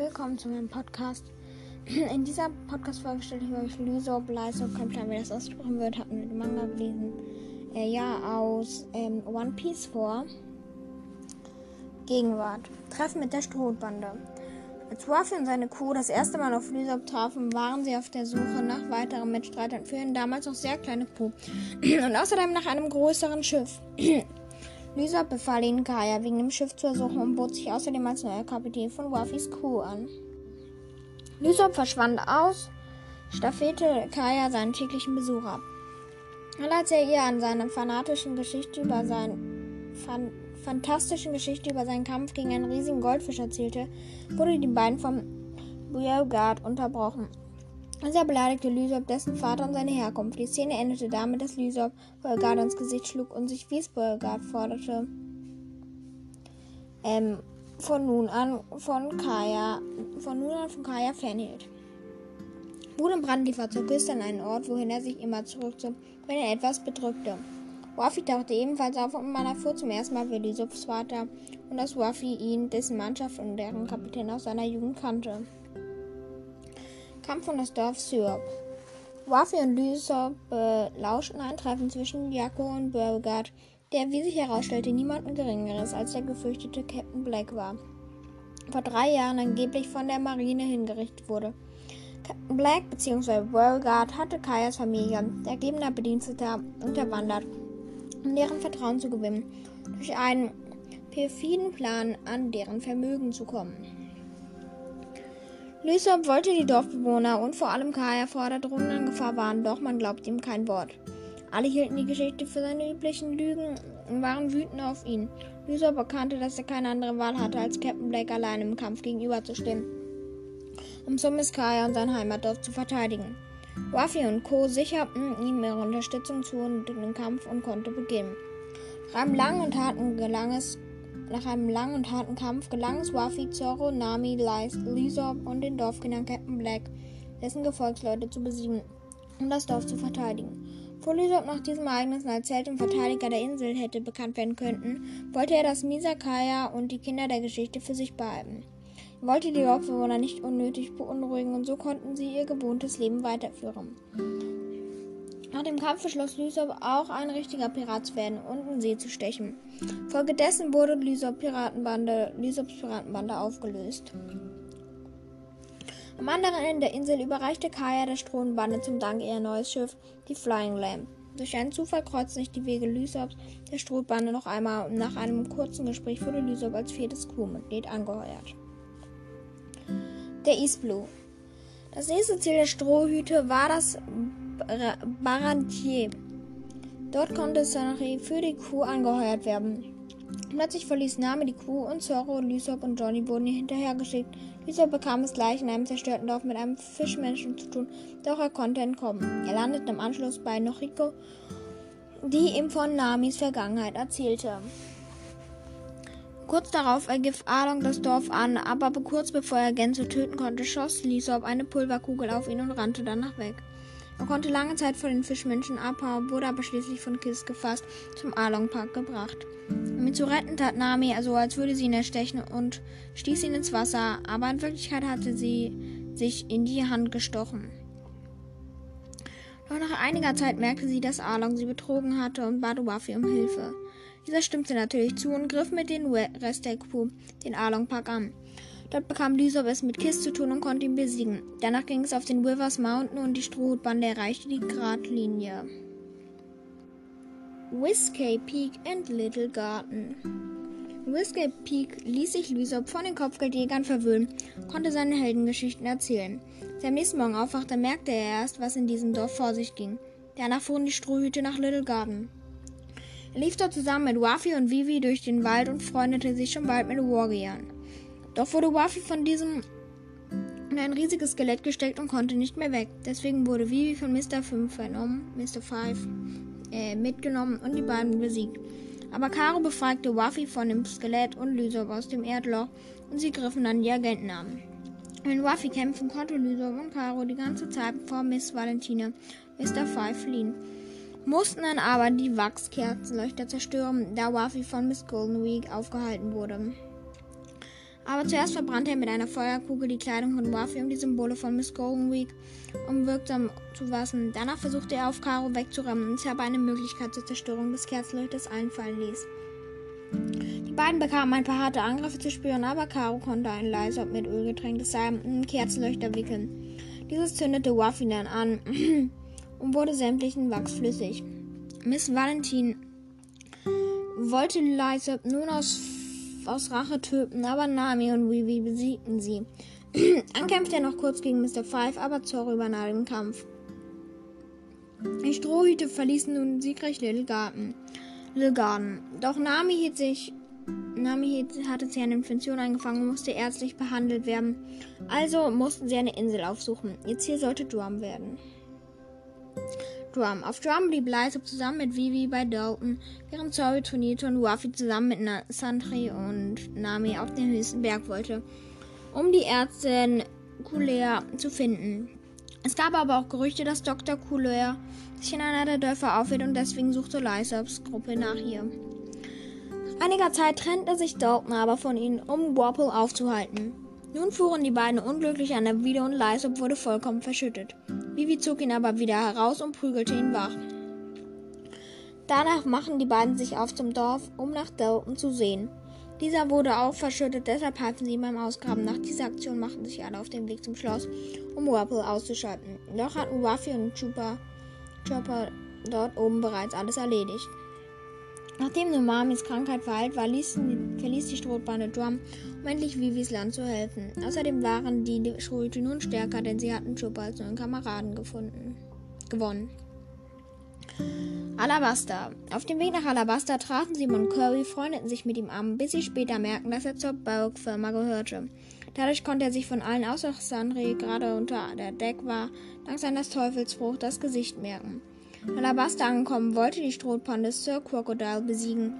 willkommen zu meinem Podcast. In dieser Podcast-Folge stelle ich euch Lysop, Lysop, kein Plan, wie das ausgesprochen wird, hatten wir den Manga gelesen. Äh, ja, aus ähm, One Piece vor. Gegenwart. Treffen mit der Strohbande. Als Ruffy und seine Crew das erste Mal auf Lysop trafen, waren sie auf der Suche nach weiteren Mitstreitern für eine damals noch sehr kleine Crew. und außerdem nach einem größeren Schiff. Lysop befahl ihnen, Kaya wegen dem Schiff zu ersuchen und bot sich außerdem als neuer Kapitän von Ruffys Crew an. Lysop verschwand aus, staffete Kaya seinen täglichen Besuch ab. Und als er ihr an seiner fanatischen Geschichte über sein fan fantastischen Geschichte über seinen Kampf gegen einen riesigen Goldfisch erzählte, wurde die beiden vom Beauregard unterbrochen. Dieser beleidigte Lysop dessen Vater und seine Herkunft. Die Szene endete damit, dass Lysop Beauregard ins Gesicht schlug und sich wie es Beauregard forderte, ähm, von nun an von Kaya, von nun an von Kaya fernhielt. Wut und Brand lief er zur Küste an einen Ort, wohin er sich immer zurückzog, wenn er etwas bedrückte. Wafi tauchte ebenfalls auf und man erfuhr zum ersten Mal für Lysops Vater und dass Wafi ihn, dessen Mannschaft und deren Kapitän aus seiner Jugend kannte. Kampf um das Dorf Syrup. Wafi und Lysop belauschten ein Treffen zwischen Jakko und Beauregard, der, wie sich herausstellte, niemanden Geringeres als der gefürchtete Captain Black war. Vor drei Jahren angeblich von der Marine hingerichtet wurde. Captain Black bzw. Beauregard hatte Kayas Familie, der ergebener Bediensteter, unterwandert, um deren Vertrauen zu gewinnen, durch einen perfiden Plan an deren Vermögen zu kommen. Lysop wollte die Dorfbewohner und vor allem Kaya vor der drohenden Gefahr warnen, doch man glaubte ihm kein Wort. Alle hielten die Geschichte für seine üblichen Lügen und waren wütend auf ihn. Lysop erkannte, dass er keine andere Wahl hatte, als Captain Blake allein im Kampf gegenüberzustehen, um Sumis Kaya und sein Heimatdorf zu verteidigen. Wafi und Co. sicherten ihm ihre Unterstützung zu und den Kampf und konnte beginnen. Nach einem langen und harten gelang es nach einem langen und harten Kampf gelang es Wafi, Zorro, Nami, Lysop und den Dorfkindern Captain Black, dessen Gefolgsleute zu besiegen, um das Dorf zu verteidigen. Vor Lysop nach diesem Ereignis als Held und Verteidiger der Insel hätte bekannt werden könnten, wollte er das Misakaya und die Kinder der Geschichte für sich behalten. Er wollte die Dorfbewohner nicht unnötig beunruhigen und so konnten sie ihr gewohntes Leben weiterführen. Nach dem Kampf beschloss Lysop auch ein richtiger Pirat zu werden und in See zu stechen. Folgedessen wurde Lysop Piratenbande, Lysops Piratenbande aufgelöst. Am anderen Ende der Insel überreichte Kaya der Strohbande zum Dank ihr neues Schiff, die Flying Lamp. Durch einen Zufall kreuzten sich die Wege Lysops der Strohbande noch einmal und nach einem kurzen Gespräch wurde Lysop als viertes Crewmitglied angeheuert. Der East Blue. Das nächste Ziel der Strohhüte war das Barantier. Dort konnte Sonnery für die Crew angeheuert werden. Plötzlich verließ Name die Crew und Zorro, Lysop und Johnny wurden ihr hinterhergeschickt. Lysop bekam es gleich in einem zerstörten Dorf mit einem Fischmenschen zu tun, doch er konnte entkommen. Er landete im Anschluss bei Noriko, die ihm von Namis Vergangenheit erzählte. Kurz darauf ergriff Arlong das Dorf an, aber kurz bevor er Gänse töten konnte, schoss Lysop eine Pulverkugel auf ihn und rannte danach weg. Er konnte lange Zeit vor den Fischmenschen abhauen, wurde aber schließlich von Kiss gefasst zum Arlong Park gebracht. Um ihn zu retten, tat Nami so, als würde sie ihn erstechen und stieß ihn ins Wasser, aber in Wirklichkeit hatte sie sich in die Hand gestochen. Doch nach einiger Zeit merkte sie, dass Arlong sie betrogen hatte und bat Wafi um Hilfe. Dieser stimmte natürlich zu und griff mit dem Rest der Crew den Arlong Park an. Dort bekam Lysop es mit Kiss zu tun und konnte ihn besiegen. Danach ging es auf den Rivers Mountain und die Strohhutbande erreichte die Gradlinie. Whiskey Peak and Little Garden. Whiskey Peak ließ sich Lysop von den Kopfgeldjägern verwöhnen, konnte seine Heldengeschichten erzählen. Als er am nächsten Morgen aufwachte, merkte er erst, was in diesem Dorf vor sich ging. Danach fuhren die Strohhüte nach Little Garden. Er lief dort zusammen mit Wafi und Vivi durch den Wald und freundete sich schon bald mit Warriors. Doch wurde Wafi von diesem in ein riesiges Skelett gesteckt und konnte nicht mehr weg. Deswegen wurde Vivi von Mr. 5 vernommen, Mr. 5 äh, mitgenommen und die beiden besiegt. Aber Karo befreite Wafi von dem Skelett und Lysop aus dem Erdloch und sie griffen dann die Agenten an. Wenn Wafi kämpfen konnte Lysop und Karo die ganze Zeit vor Miss Valentina Mr. 5 fliehen. Mussten dann aber die Wachskerzenleuchter zerstören, da Wafi von Miss Golden Week aufgehalten wurde. Aber zuerst verbrannte er mit einer Feuerkugel die Kleidung von Ruffy und die Symbole von Miss Golden Week, um wirksam zu wassen. Danach versuchte er auf Karo wegzuräumen und aber eine Möglichkeit zur Zerstörung des Kerzenleuchters einfallen ließ. Die beiden bekamen ein paar harte Angriffe zu spüren, aber Karo konnte ein leiser mit Öl getränktes Seil in Kerzenleuchter wickeln. Dieses zündete Ruffy dann an und wurde sämtlichen Wachs flüssig. Miss Valentin wollte Lysop nun aus aus Rache töten, aber Nami und Vivi besiegten sie. Dann kämpfte er noch kurz gegen Mr. Five, aber Zorro übernahm den Kampf. Die Strohhüte verließen nun siegreich Little Garden. Little Garden. Doch Nami hielt sich Nami hatte sie eine Infektion eingefangen und musste ärztlich behandelt werden. Also mussten sie eine Insel aufsuchen. Ihr Ziel sollte Drum werden. Drum. Auf Drum blieb Lysop zusammen mit Vivi bei Dalton, während Zoe trainierte und Ruffy zusammen mit Na Santri und Nami auf den höchsten Berg wollte, um die Ärztin Couleur zu finden. Es gab aber auch Gerüchte, dass Dr. Couleur sich in einer der Dörfer aufhielt und deswegen suchte Lysops Gruppe nach ihr. Einiger Zeit trennte sich Dalton aber von ihnen, um Wapple aufzuhalten. Nun fuhren die beiden unglücklich an der Wiede und Lysop wurde vollkommen verschüttet. Vivi zog ihn aber wieder heraus und prügelte ihn wach. Danach machten die beiden sich auf zum Dorf, um nach Dalton zu sehen. Dieser wurde auch verschüttet, deshalb halfen sie ihm beim Ausgraben. Nach dieser Aktion machten sich alle auf den Weg zum Schloss, um Wapple auszuschalten. Doch hatten Ruffy und Chopper dort oben bereits alles erledigt. Nachdem Nomamis Krankheit verheilt war, ließen, verließ die Strohbande Drum, um endlich Vivis Land zu helfen. Außerdem waren die Schrute nun stärker, denn sie hatten Chopper als neuen Kameraden gefunden, gewonnen. Alabasta. Auf dem Weg nach Alabasta trafen sie und Curry, freundeten sich mit ihm an, bis sie später merkten, dass er zur Bauk-Firma gehörte. Dadurch konnte er sich von allen außer Sandri, gerade unter der Deck war, dank seines Teufelsfrucht das Gesicht merken. Alabasta angekommen, wollte die Strohpande Sir Crocodile besiegen.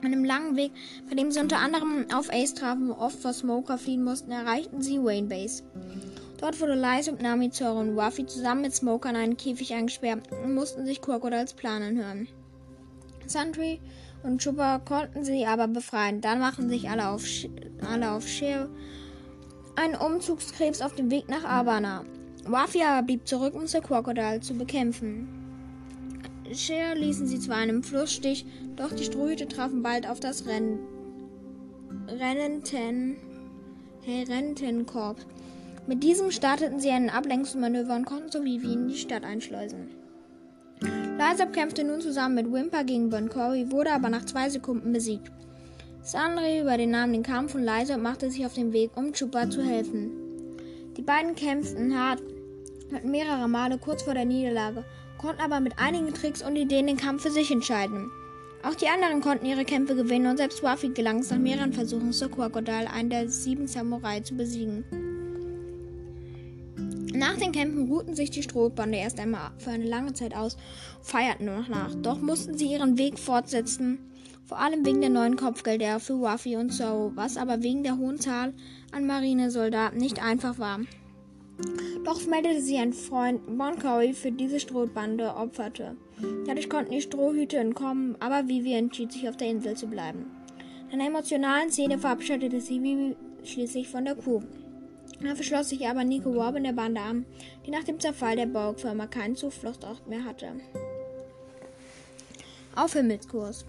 An einem langen Weg, bei dem sie unter anderem auf Ace trafen oft vor Smoker fliehen mussten, erreichten sie Wayne Base. Dort wurde Lice und Nami, Zoro und Ruffy zusammen mit Smoker in einen Käfig eingesperrt und mussten sich Crocodiles Plan anhören. Sundry und Chopper konnten sie aber befreien. Dann machten sich alle auf, Sh alle auf Share einen Umzugskrebs auf dem Weg nach Abana. Aber blieb zurück, um Sir Crocodile zu bekämpfen. Share ließen sie zwar einem Flussstich, doch die Strohhüte trafen bald auf das Renn Rennenten Rentenkorb. Mit diesem starteten sie ein Ablenkungsmanöver und konnten so wie in die Stadt einschleusen. Lysop kämpfte nun zusammen mit Wimper gegen Bon Cory, wurde aber nach zwei Sekunden besiegt. Sandri übernahm den Kampf und Lysop machte sich auf den Weg, um Chupa zu helfen. Die beiden kämpften hart mehrere Male kurz vor der Niederlage konnten aber mit einigen Tricks und Ideen den Kampf für sich entscheiden. Auch die anderen konnten ihre Kämpfe gewinnen und selbst Wafi gelang es nach mehreren Versuchen, Sir Crocodile, einen der sieben Samurai, zu besiegen. Nach den Kämpfen ruhten sich die Strohbande erst einmal für eine lange Zeit aus und feierten nur noch nach. Doch mussten sie ihren Weg fortsetzen, vor allem wegen der neuen Kopfgelder für Wafi und Zoro, was aber wegen der hohen Zahl an Marinesoldaten nicht einfach war. Doch meldete sich ein Freund Moncory für diese Strohbande opferte. Dadurch konnten die Strohhüte entkommen, aber Vivi entschied sich auf der Insel zu bleiben. In einer emotionalen Szene verabschiedete sie Vivi schließlich von der Kuh. Dafür schloss sich aber Nico Robin der Bande an, die nach dem Zerfall der Borgfirma keinen Zufluchtsort mehr hatte. Auf Himmelskurs.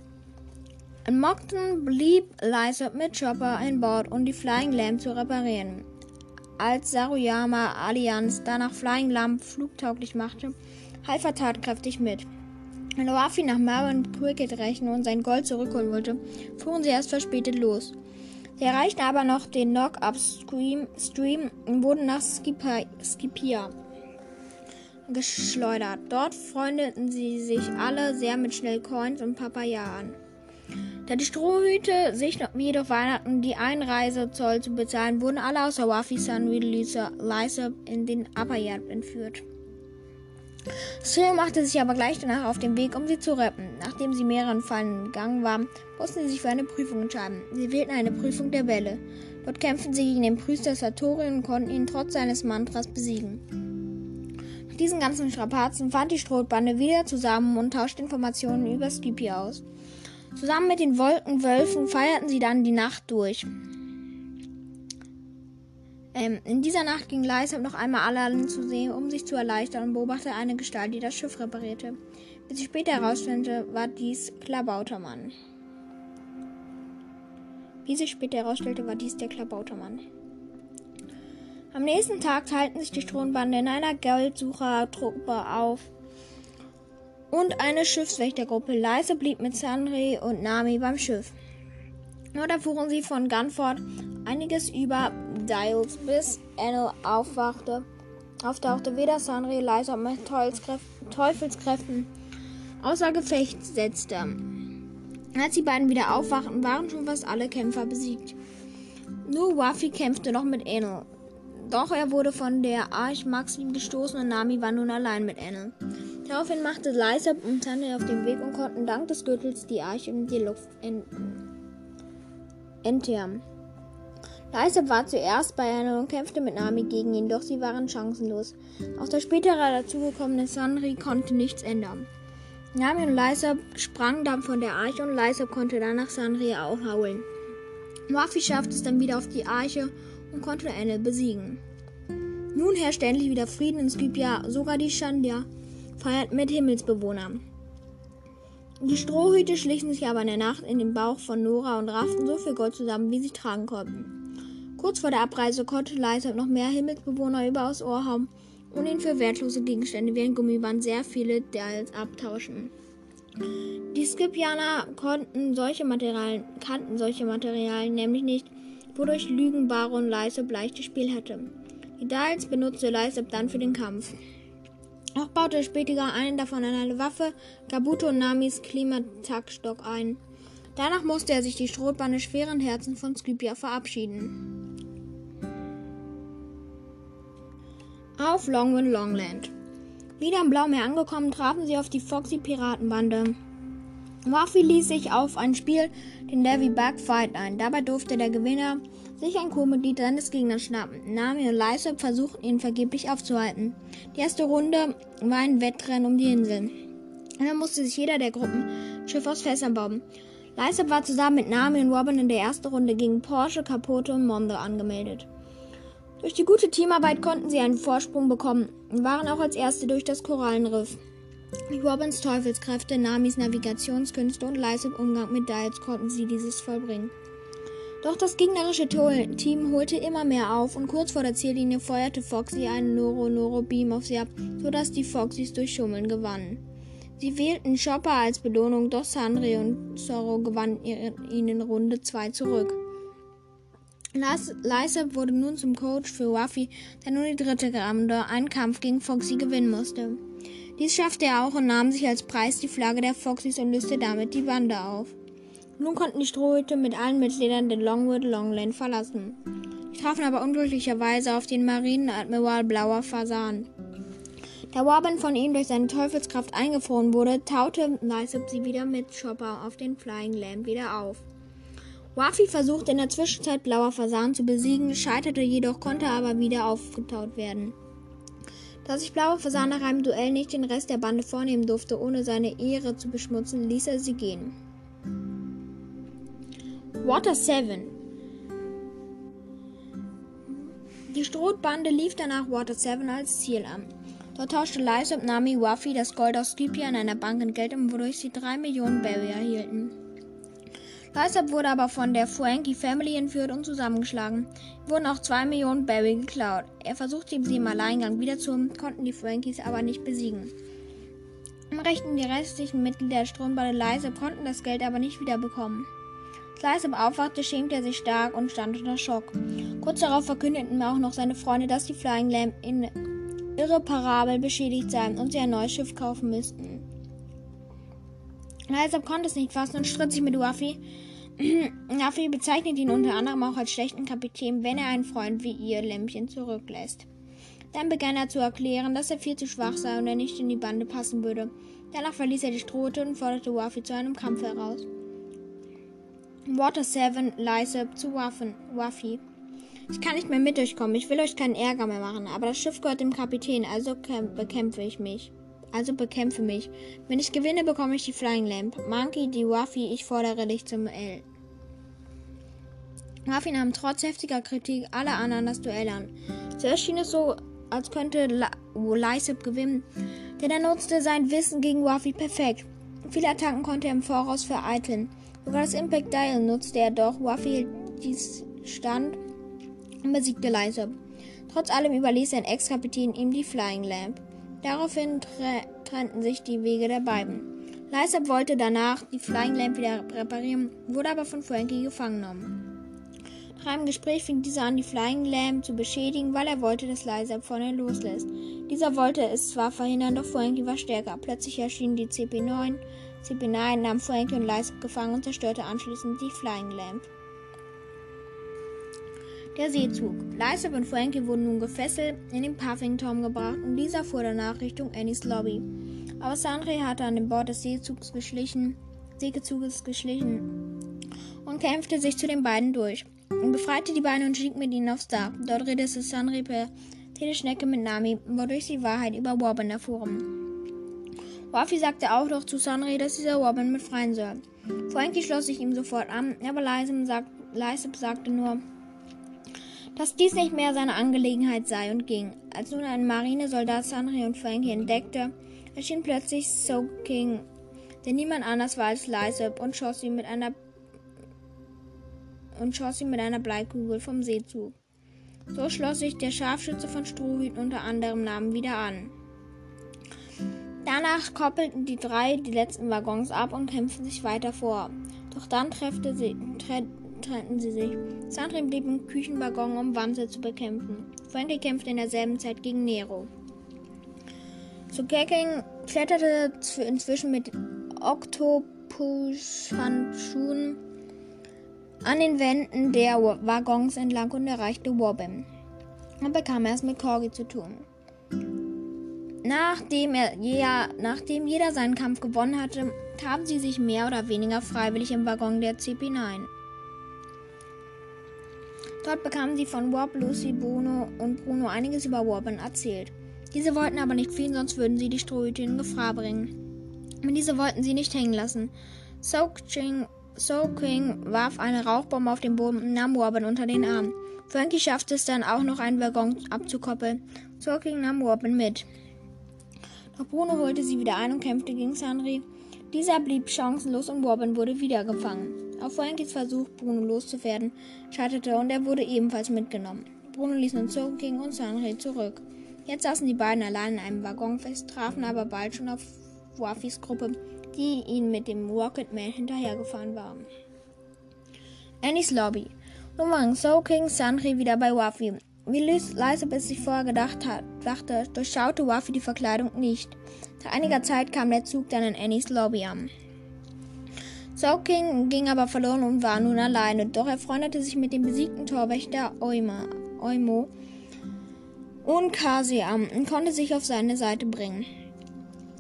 In Mockton blieb Lysop mit Chopper an Bord, um die Flying Lamp zu reparieren als Saruyama Allianz danach Flying Lamp flugtauglich machte, half er tatkräftig mit. Als Ruffy nach Marvin Cricket rechnen und sein Gold zurückholen wollte, fuhren sie erst verspätet los. Sie erreichten aber noch den Knock-Up-Stream und wurden nach Skipia geschleudert. Dort freundeten sie sich alle sehr mit Schnellcoins und Papaya an. Da die Strohhüte sich noch jedoch weigerten, die Einreisezoll zu bezahlen, wurden alle außer Wafi, Lisa, Lisa in den Upper Yard entführt. Sue machte sich aber gleich danach auf den Weg, um sie zu retten. Nachdem sie mehreren Fallen gegangen waren, mussten sie sich für eine Prüfung entscheiden. Sie wählten eine Prüfung der Welle. Dort kämpften sie gegen den Priester Satori und konnten ihn trotz seines Mantras besiegen. Nach diesen ganzen Strapazen fand die Strohbande wieder zusammen und tauschte Informationen über Skippy aus. Zusammen mit den Wolkenwölfen feierten sie dann die Nacht durch. Ähm, in dieser Nacht ging Lysop noch einmal alle zu sehen, um sich zu erleichtern und beobachtete eine Gestalt, die das Schiff reparierte. Wie sich später herausstellte, war dies Klabautermann. Wie sich später herausstellte, war dies der Klabautermann. Am nächsten Tag teilten sich die Strohbande in einer Geldsuchertruppe auf und eine Schiffswächtergruppe. Leise blieb mit Sanri und Nami beim Schiff. Nur erfuhren sie von Gunford einiges über Dials, bis Enel aufwachte. Auftauchte weder Sanri, Leise mit Teufelskräften außer Gefecht setzte. Als die beiden wieder aufwachten, waren schon fast alle Kämpfer besiegt. Nur Wafi kämpfte noch mit Enel. Doch er wurde von der Arch Maxim gestoßen und Nami war nun allein mit Enel. Daraufhin machte Lysop und Tante auf den Weg und konnten dank des Gürtels die Arche in die Luft entern. Lysop war zuerst bei Enel und kämpfte mit Nami gegen ihn, doch sie waren chancenlos. Auch der spätere dazugekommene Sanri konnte nichts ändern. Nami und Lysop sprangen dann von der Arche und Lysop konnte danach Sanri aufhauen. Murphy schaffte es dann wieder auf die Arche und konnte Enel besiegen. Nun herrscht endlich wieder Frieden in Skypia, sogar die Shandia feiert mit Himmelsbewohnern. Die Strohhüte schlichen sich aber in der Nacht in den Bauch von Nora und rafften so viel Gold zusammen, wie sie tragen konnten. Kurz vor der Abreise konnte Leisab noch mehr Himmelsbewohner überaus Ohr haben und ihn für wertlose Gegenstände wie ein Gummiband sehr viele Dals abtauschen. Die Skipianer konnten solche Materialien, kannten solche Materialien nämlich nicht, wodurch Lügenbaron Leisab leichtes Spiel hatte. Die Dals benutzte Leisab dann für den Kampf. Auch baute später einen davon an eine Waffe, Kabuto Namis Klimataktstock ein. Danach musste er sich die Strohbande schweren Herzen von Skypia verabschieden. Auf Longwind Longland. Wieder im Blaumeer angekommen, trafen sie auf die Foxy Piratenbande. Wafi ließ sich auf ein Spiel, den Davy Bug Fight ein. Dabei durfte der Gewinner sich ein Co-Mitglied seines Gegners schnappen. Nami und Lysop versuchten ihn vergeblich aufzuhalten. Die erste Runde war ein Wettrennen um die Insel. Und dann musste sich jeder der Gruppen Schiff aus Fässern bauen. Lysop war zusammen mit Nami und Robin in der ersten Runde gegen Porsche, Capote und Mondo angemeldet. Durch die gute Teamarbeit konnten sie einen Vorsprung bekommen und waren auch als Erste durch das Korallenriff. Robins Teufelskräfte, Namis Navigationskünste und Lysop Umgang mit Dials konnten sie dieses vollbringen. Doch das gegnerische Team holte immer mehr auf und kurz vor der Ziellinie feuerte Foxy einen Noro-Noro-Beam auf sie ab, sodass die Foxys durch Schummeln gewannen. Sie wählten Chopper als Belohnung, doch Sandri und Zorro gewannen ihnen Runde 2 zurück. Lysop wurde nun zum Coach für Ruffy, der nun die dritte Runde einen Kampf gegen Foxy gewinnen musste. Dies schaffte er auch und nahm sich als Preis die Flagge der Foxys und löste damit die Bande auf. Nun konnten die Strohhüte mit allen Mitgliedern den Longwood Longland verlassen. Sie trafen aber unglücklicherweise auf den Marineadmiral Blauer Fasan. Da Warbin von ihm durch seine Teufelskraft eingefroren wurde, taute Lysop sie wieder mit Chopper auf den Flying Lamp wieder auf. Wafi versuchte in der Zwischenzeit Blauer Fasan zu besiegen, scheiterte jedoch, konnte aber wieder aufgetaut werden. Da sich Blauer Fasan nach einem Duell nicht den Rest der Bande vornehmen durfte, ohne seine Ehre zu beschmutzen, ließ er sie gehen. Water 7. Die Strohbande lief danach Water 7 als Ziel an. Dort tauschte Lysop Nami Wafi das Gold aus Skypia in einer Bank in Geld um, wodurch sie 3 Millionen Berry erhielten. Lysop wurde aber von der Frankie Family entführt und zusammengeschlagen. Wurden auch 2 Millionen Berry geklaut. Er versuchte sie im Alleingang wiederzuholen, konnten die Frankies aber nicht besiegen. Im Rechten die restlichen Mitglieder der Strohbande Lysop konnten das Geld aber nicht wiederbekommen. Als Lysop aufwachte, schämte er sich stark und stand unter Schock. Kurz darauf verkündeten auch noch seine Freunde, dass die Flying Lamp in irreparabel beschädigt seien und sie ein neues Schiff kaufen müssten. Lysop konnte es nicht fassen und stritt sich mit Waffy. Waffy bezeichnet ihn unter anderem auch als schlechten Kapitän, wenn er einen Freund wie ihr Lämpchen zurücklässt. Dann begann er zu erklären, dass er viel zu schwach sei und er nicht in die Bande passen würde. Danach verließ er die Strohte und forderte Waffy zu einem Kampf heraus. Water 7, Lysop zu Waffen, Waffi. Ich kann nicht mehr mit euch kommen, ich will euch keinen Ärger mehr machen, aber das Schiff gehört dem Kapitän, also bekämpfe ich mich. Also bekämpfe mich. Wenn ich gewinne, bekomme ich die Flying Lamp. Monkey, die Waffi, ich fordere dich zum L. Rafi nahm trotz heftiger Kritik alle anderen das Duell an. Zuerst schien es so, als könnte Lysip gewinnen, denn er nutzte sein Wissen gegen Wafi perfekt. Viele Attacken konnte er im Voraus vereiteln. Sogar das Impact Dial nutzte er doch. Wafi hielt dies stand und besiegte Lysip. Trotz allem überließ sein Ex-Kapitän ihm die Flying Lamp. Daraufhin trennten sich die Wege der beiden. Lysip wollte danach die Flying Lamp wieder reparieren, wurde aber von Frankie gefangen genommen. Nach einem Gespräch fing dieser an, die Flying Lamb zu beschädigen, weil er wollte, dass Lysab ihr loslässt. Dieser wollte es zwar verhindern, doch Frankie war stärker. Plötzlich erschienen die CP9. CP9 nahm Frankie und Lysab gefangen und zerstörte anschließend die Flying Lamp. Der Seezug. Lysab und Frankie wurden nun gefesselt in den Puffington gebracht und dieser fuhr danach Richtung Annies Lobby. Aber Sandre hatte an dem Bord des Seezugs geschlichen, Seezuges geschlichen und kämpfte sich zu den beiden durch und befreite die beiden und stieg mit ihnen aufs Dach. Dort redete Sanri per Teleschnecke mit Nami, wodurch sie Wahrheit über Wobben erfuhren. Wafi sagte auch noch zu Sanri, dass dieser Wobben befreien soll. Frankie schloss sich ihm sofort an, aber Leise sagt, sagte nur, dass dies nicht mehr seine Angelegenheit sei und ging. Als nun ein Marinesoldat Sanri und Frankie entdeckte, erschien plötzlich Soaking, der niemand anders war als Lysop und schoss ihn mit einer und schoss ihn mit einer Bleikugel vom Seezug. So schloss sich der Scharfschütze von Strohhüten unter anderem Namen wieder an. Danach koppelten die drei die letzten Waggons ab und kämpften sich weiter vor. Doch dann sie, trennten sie sich. Sandrin blieb im Küchenwaggon, um Wanze zu bekämpfen. Frankie kämpfte in derselben Zeit gegen Nero. Sukeking kletterte inzwischen mit Oktopus-Handschuhen an den Wänden der Waggons entlang und erreichte Wobbin. Er bekam erst mit Corgi zu tun. Nachdem, er, ja, nachdem jeder seinen Kampf gewonnen hatte, taten sie sich mehr oder weniger freiwillig im Waggon der CP9. Dort bekamen sie von Wob, Lucy, Bruno und Bruno einiges über Wobbin erzählt. Diese wollten aber nicht fliehen, sonst würden sie die Strohhüte in Gefahr bringen. Und diese wollten sie nicht hängen lassen. Soak Ching So King warf eine Rauchbombe auf den Boden und nahm Robin unter den Arm. Frankie schaffte es dann auch noch einen Waggon abzukoppeln. So King nahm Robin mit. Doch Bruno holte sie wieder ein und kämpfte gegen Sanri. Dieser blieb chancenlos und Robin wurde wieder gefangen. Auf Frankies Versuch, Bruno loszuwerden, scheiterte und er wurde ebenfalls mitgenommen. Bruno ließ nun Soul King und Sanri zurück. Jetzt saßen die beiden allein in einem Waggon fest, trafen aber bald schon auf Wafis Gruppe, die ihn mit dem Rocketman hinterhergefahren waren. Annies Lobby. Nun waren Soaking Sanri wieder bei Wafi. Wie leise es sich vorher gedacht hat, dachte, durchschaute Wafi die Verkleidung nicht. Nach einiger Zeit kam der Zug dann in Annies Lobby an. Soaking ging aber verloren und war nun alleine, doch er freundete sich mit dem besiegten Torwächter Oima, Oimo und Kasi an und konnte sich auf seine Seite bringen.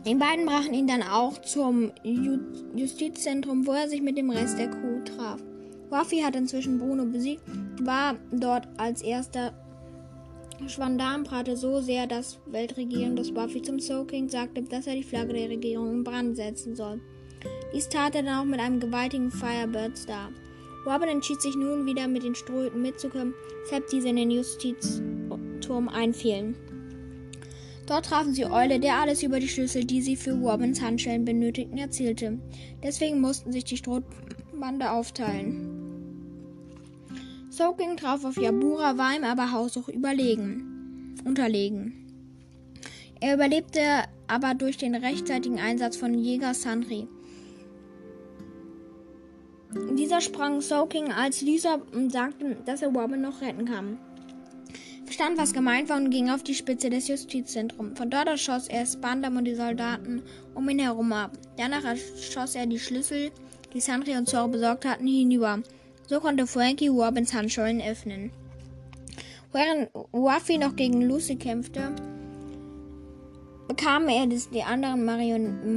Die beiden brachen ihn dann auch zum Justizzentrum, wo er sich mit dem Rest der Crew traf. Wafi hat inzwischen Bruno besiegt, war dort als erster. Schwandam prahlte so sehr das Weltregieren, dass Wafi zum Soaking sagte, dass er die Flagge der Regierung in Brand setzen soll. Dies tat er dann auch mit einem gewaltigen Firebird Star. Robin entschied sich nun wieder mit den Strohhüten mitzukommen, weshalb diese in den Justizturm einfielen. Dort trafen sie Eule, der alles über die Schlüssel, die sie für Robins Handschellen benötigten, erzählte. Deswegen mussten sich die Strohbande aufteilen. Soaking traf auf Yabura, war ihm aber haushoch überlegen, unterlegen. Er überlebte aber durch den rechtzeitigen Einsatz von Jäger Sanri. Dieser sprang Soaking als Lisa sagte, dass er Robin noch retten kann verstand, was gemeint war und ging auf die Spitze des Justizzentrums. Von dort aus schoss er Spandam und die Soldaten um ihn herum ab. Danach schoss er die Schlüssel, die Sandri und Zoro besorgt hatten, hinüber. So konnte Frankie Robins Handschellen öffnen. Während Wafi noch gegen Lucy kämpfte, bekam er es die anderen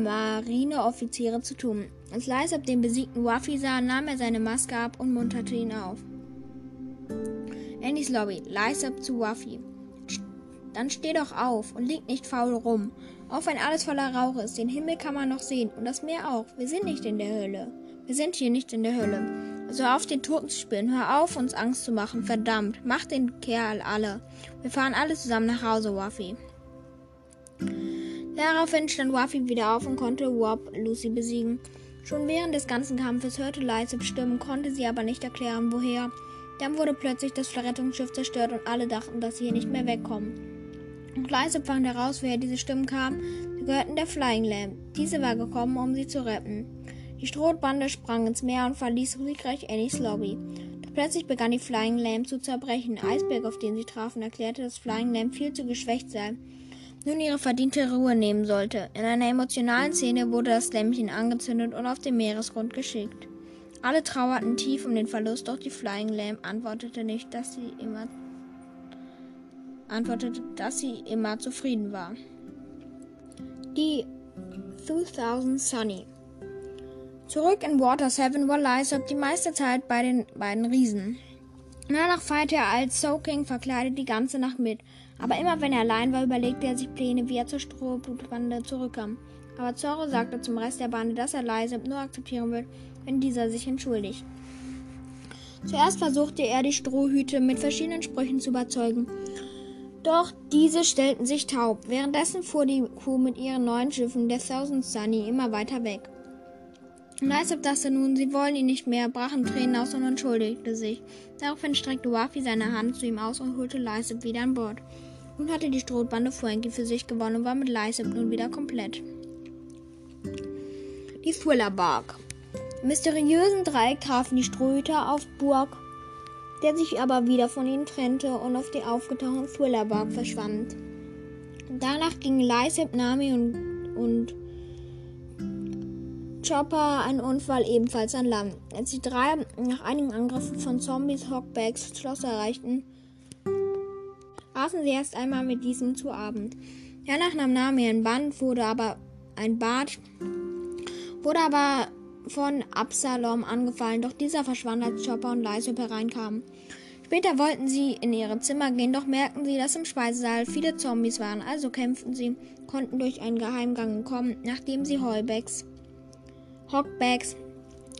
Marineoffiziere zu tun. Als Lysop den besiegten Wafi sah, nahm er seine Maske ab und munterte ihn auf. Andys Lobby. Lysop zu Waffy. Dann steh doch auf und lieg nicht faul rum. Auch wenn alles voller Rauch ist, den Himmel kann man noch sehen und das Meer auch. Wir sind nicht in der Hölle. Wir sind hier nicht in der Hölle. Also auf den Toten zu spielen. Hör auf, uns Angst zu machen. Verdammt. Mach den Kerl alle. Wir fahren alle zusammen nach Hause, Waffy. Daraufhin stand Waffy wieder auf und konnte Wop Lucy besiegen. Schon während des ganzen Kampfes hörte Lysop Stimmen, konnte sie aber nicht erklären, woher. Dann wurde plötzlich das Rettungsschiff zerstört und alle dachten, dass sie hier nicht mehr wegkommen. Und Lysop fand heraus, woher diese Stimmen kamen. Sie gehörten der Flying Lamb. Diese war gekommen, um sie zu retten. Die Strohbande sprang ins Meer und verließ siegreich Annies Lobby. Doch plötzlich begann die Flying Lamb zu zerbrechen. Ein Eisberg, auf den sie trafen, erklärte, dass Flying Lamb viel zu geschwächt sei nun ihre verdiente Ruhe nehmen sollte. In einer emotionalen Szene wurde das Lämpchen angezündet und auf den Meeresgrund geschickt. Alle trauerten tief um den Verlust, doch die Flying Lamb antwortete nicht, dass sie immer antwortete, dass sie immer zufrieden war. Die 2000 Sunny Zurück in Water 7 war Lysop die meiste Zeit bei den beiden Riesen. Danach feierte er als Soaking verkleidet die ganze Nacht mit. Aber immer wenn er allein war, überlegte er sich Pläne, wie er zur Strohblutbande zurückkam. Aber Zorro sagte zum Rest der Bande, dass er Leise nur akzeptieren wird, wenn dieser sich entschuldigt. Zuerst versuchte er, die Strohhüte mit verschiedenen Sprüchen zu überzeugen. Doch diese stellten sich taub. Währenddessen fuhr die Kuh mit ihren neuen Schiffen der Thousand Sunny immer weiter weg. Leisab dachte nun, sie wollen ihn nicht mehr, brachen Tränen aus und entschuldigte sich. Daraufhin streckte Wafi seine Hand zu ihm aus und holte Leisab wieder an Bord. Nun hatte die Strohbande Frankie für sich gewonnen und war mit Lysop nun wieder komplett. Die Thriller Bark. mysteriösen Dreieck trafen die Strohhüter auf Burg, der sich aber wieder von ihnen trennte und auf die aufgetauchten Thriller Bark verschwand. Danach gingen Lysop, Nami und, und Chopper einen Unfall ebenfalls an Land. Als die drei nach einigen Angriffen von Zombies Hawkbacks Schloss erreichten, aßen sie erst einmal mit diesem zu Abend. Danach nahm Nami ein Band, wurde aber ein Bad, wurde aber von Absalom angefallen, doch dieser verschwand, als Chopper und Lysop hereinkamen. Später wollten sie in ihre Zimmer gehen, doch merkten sie, dass im Speisesaal viele Zombies waren, also kämpften sie, konnten durch einen Geheimgang kommen, nachdem sie Hallbacks, Hawkbacks